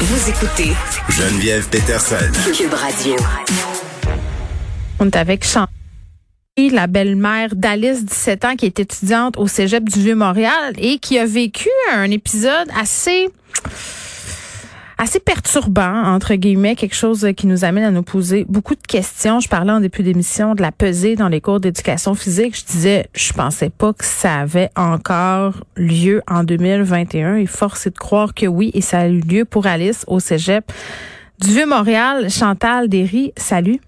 Vous écoutez Geneviève Peterson. Cube Radio. On est avec Chantal, la belle-mère d'Alice, 17 ans, qui est étudiante au Cégep du Vieux-Montréal et qui a vécu un épisode assez assez perturbant, entre guillemets, quelque chose qui nous amène à nous poser beaucoup de questions. Je parlais en début d'émission de la pesée dans les cours d'éducation physique. Je disais, je pensais pas que ça avait encore lieu en 2021 et force est de croire que oui, et ça a eu lieu pour Alice au Cégep du Vieux-Montréal. Chantal Derry, salut.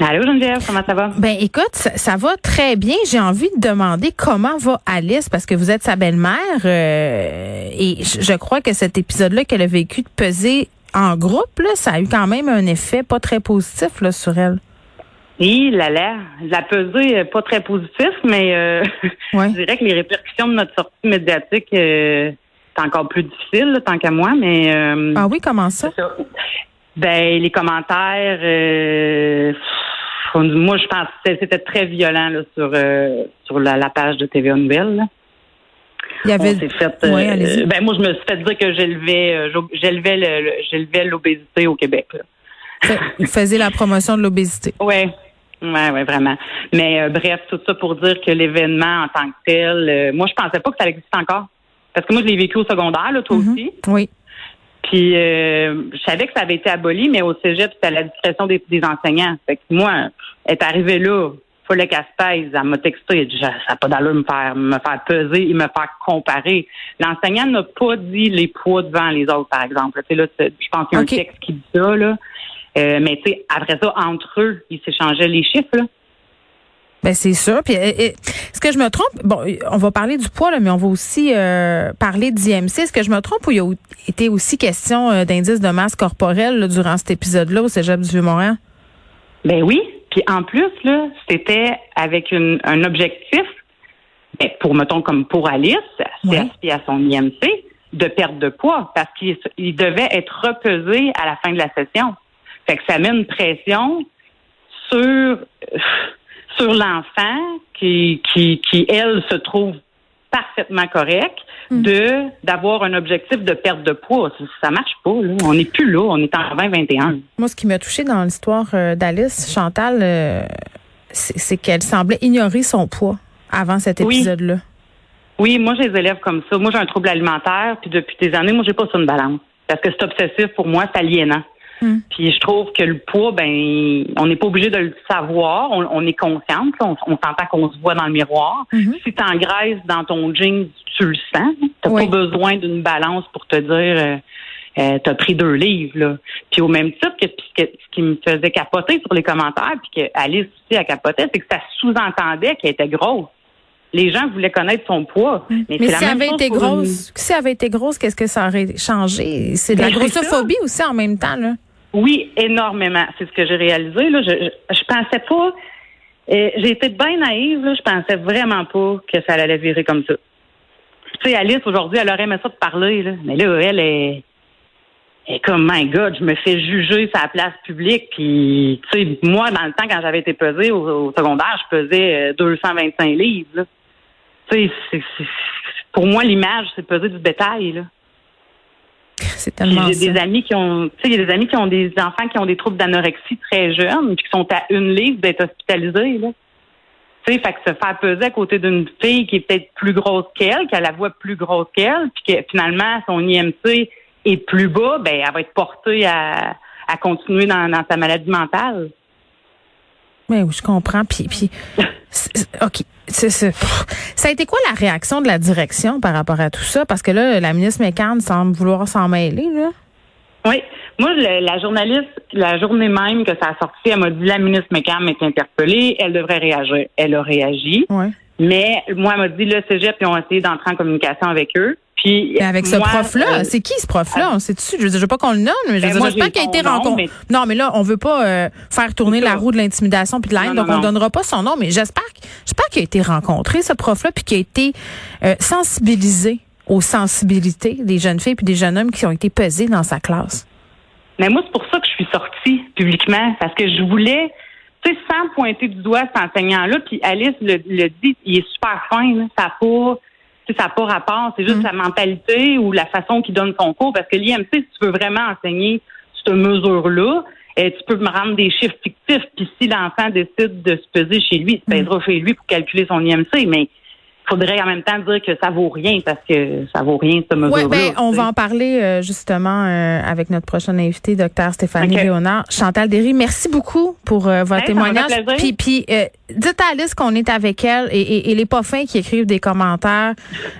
Allô Geneviève, comment ça va? Ben écoute, ça, ça va très bien. J'ai envie de demander comment va Alice parce que vous êtes sa belle-mère euh, et je, je crois que cet épisode-là qu'elle a vécu de peser en groupe, là, ça a eu quand même un effet pas très positif là, sur elle. Oui, là là, la pesée est pas très positif, mais euh, Ouais. je dirais que les répercussions de notre sortie médiatique euh, c'est encore plus difficile, là, tant qu'à moi, mais euh, Ah oui, comment ça? ben les commentaires euh, moi je pense que c'était très violent là, sur euh, sur la, la page de TVA Nouvelles. là. Il y avait fait. euh, Ouais, ben moi, je me suis fait dire que j'élevais, euh, j'élevais, le- le- j'élevais l'obésité au Québec. Là. Il faisait la promotion de l'obésité. Ouais. Ouais, ouais, vraiment. Mais euh, bref, tout ça pour dire que l'événement en tant que tel, euh, moi, je pensais pas que ça existait encore. Parce que moi, je l'ai vécu au secondaire, là, toi Mhm. aussi. Oui. Puis euh, je savais que ça avait été aboli, mais au cégep, c'était à la discrétion des, des enseignants. Fait que moi, elle est arrivée là, fallait qu'elle se taise. Elle m'a texté, elle dit, ça n'a pas d'allure me faire, me faire peser et me faire comparer. L'enseignant n'a pas dit les poids devant les autres, par exemple. Tu sais, là, je pense qu'il y a un texte qui dit ça, là. Euh, mais tu sais, après ça, entre eux, ils s'échangeaient les chiffres, là. Ben c'est sûr. Puis, euh, euh, est-ce que je me trompe? Bon, euh, on va parler du poids là, mais on va aussi euh, parler d'IMC. Est-ce que je me trompe ou il y a été aussi question euh, d'indice de masse corporelle là, durant cet épisode-là au Cégep du Vieux-Montréal? Ben oui. Puis en plus, là, c'était avec une, un objectif, ben, pour, mettons, comme pour Alice, Ouais. CSP à son IMC, de perte de poids, parce qu'il il devait être repesé à la fin de la session. Fait que ça met une pression sur, sur l'enfant qui, qui, qui, elle, se trouve parfaitement correct de d'avoir un objectif de perte de poids. Ça, ça marche pas, là. On n'est plus là, on est en 2021. Moi, ce qui m'a touché dans l'histoire euh, d'Alice, Chantal, euh, c'est qu'elle semblait ignorer son poids avant cet épisode-là. Oui, moi, j'ai des élèves comme ça. Moi, j'ai un trouble alimentaire, puis depuis des années, moi, j'ai pas sur une balance. Parce que c'est obsessif pour moi, c'est aliénant. Hmm. Puis je trouve que le poids, ben, on n'est pas obligé de le savoir. On, on est consciente. On, on s'entend qu'on se voit dans le miroir. Mhm. Si tu engraisses dans ton jean, tu le sens. Tu Oui. pas besoin d'une balance pour te dire euh, euh, t'as pris deux livres. Là. Puis au même titre que, ce qui me faisait capoter sur les commentaires, puis que Alice aussi a capoté, c'est que ça sous-entendait qu'elle était grosse. Les gens voulaient connaître son poids. Mais, Mais si elle avait été une- grosse, si elle avait été grosse, qu'est-ce que ça aurait changé? C'est de la Ben, grossophobie aussi en même temps, là. Oui, énormément. C'est ce que j'ai réalisé. Là. Je, je, je pensais pas. euh, j'ai été bien naïve. Là. Je pensais vraiment pas que ça allait virer comme ça. Tu sais, Alice, aujourd'hui, elle aurait aimé ça de parler. Là. Mais là, elle est, comme, my God, je me fais juger sur la place publique. Puis, tu sais, moi, dans le temps, quand j'avais été pesée au, secondaire, je pesais euh, 225 livres. Là. Tu sais, pour moi, l'image, c'est peser du bétail. Là. C'est Puis tellement J'ai des amis qui ont, tu sais, il y a des amis qui ont des enfants qui ont des troubles d'anorexie très jeunes, puis qui sont à une livre d'être hospitalisés, là. Tu sais, fait que se faire peser à côté d'une fille qui est peut-être plus grosse qu'elle, qui a la voix plus grosse qu'elle, puis que finalement son IMC est plus bas, ben elle va être portée à, à continuer dans, dans sa maladie mentale. Mais oui, je comprends. Puis, puis OK. Ça a été quoi la réaction de la direction par rapport à tout ça? Parce que là, la ministre McCann semble vouloir s'en mêler, là. Oui. Moi, le- la journaliste, la journée même que ça a sorti, elle m'a dit la ministre McCann est interpellée, elle devrait réagir. Elle a réagi. Ouais. Mais moi, elle m'a dit le cégep, ils ont essayé d'entrer en communication avec eux. Puis Mais avec ce prof-là, euh, c'est qui ce prof-là? On sait dessus. Je veux dire, je veux pas qu'on le nomme, mais je Ben, veux dire, moi, j'espère qu'il a été rencontré. mais- Non, mais là, on veut pas euh, faire tourner la roue de l'intimidation puis de la haine, donc non, on non. donnera pas son nom, mais j'espère qu'il a été rencontré, ce prof-là, puis qu'il a été euh, sensibilisé aux sensibilités des jeunes filles puis des jeunes hommes qui ont été pesés dans sa classe. Mais moi, c'est pour ça que je suis sortie publiquement, parce que je voulais, tu sais, sans pointer du doigt cet enseignant-là, puis Alice le, le dit, il est super fin, là, ça pas, ça n'a pas rapport, c'est juste Mm. la mentalité ou la façon qu'il donne son cours. Parce que l'IMC, si tu veux vraiment enseigner cette mesure-là, eh, tu peux me rendre des chiffres fictifs. Puis si l'enfant décide de se peser chez lui, il se pèsera chez lui pour calculer son IMC. Mais faudrait en même temps dire que ça vaut rien parce que ça vaut rien cette mesure-là. Oui, ben, on va en parler euh, justement euh, avec notre prochaine invitée, docteur Stéphanie. Léonard. Chantal Derry, merci beaucoup pour euh, votre Hey, fait témoignage. Puis, puis euh, dites à Alice qu'on est avec elle et, et, et les pas fins qui écrivent des commentaires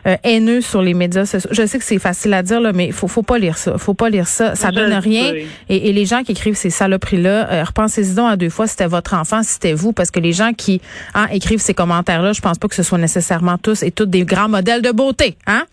euh, haineux sur les médias sociaux. Je sais que c'est facile à dire, là, mais faut, faut pas lire ça. Faut pas lire ça. Ça Je donne rien. Et, et les gens qui écrivent ces saloperies-là, euh, repensez-y donc à deux fois si c'était votre enfant, si c'était vous, parce que les gens qui hein, écrivent ces commentaires-là, je pense pas que ce soit nécessairement tous et toutes des grands modèles de beauté. Hein?